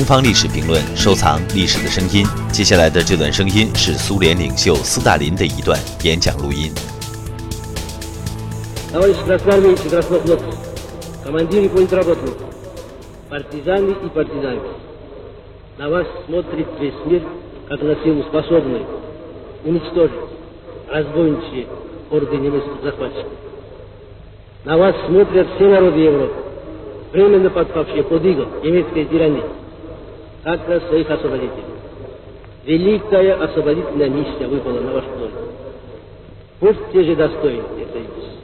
方历史评论，收藏历史的声音。接下来的这段声音是苏联领袖斯大林的一段演讲录音。Товарищ красноармейцы, краснофлотцы, командиры политработников, партизаны и партизанки, на вас смотрит весь мир, как на силу способную уничтожить разбойничьи орды немецких захватчиков. На вас смотрят все народы Европы, временно подпавшие под иго немецкой тирании, Как на своих освободителей. Великая освободительная миссия выпала на ваш долю. Будьте же достойны этой миссии.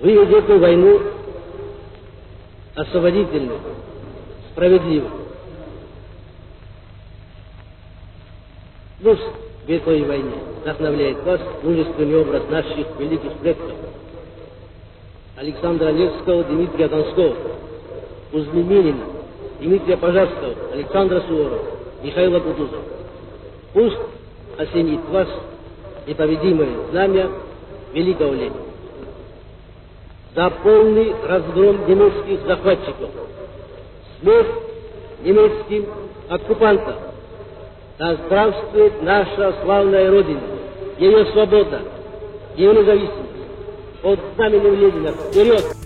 Вы ведете войну освободительную, справедливую. Пусть в этой войне вдохновляет вас мужественный образ наших великих предков Александра Невского, Дмитрия Донского, Кузьмы Минина, Дмитрия Пожарского, Александра Суворова, Михаила Кутузова. Пусть осенит вас непобедимое знамя великого Ленина за полный разгром немецких захватчиков, смерть немецким оккупантам. Да здравствует наша славная Родина, ее свобода, ее независимость. Под знаменем Ленина вперед!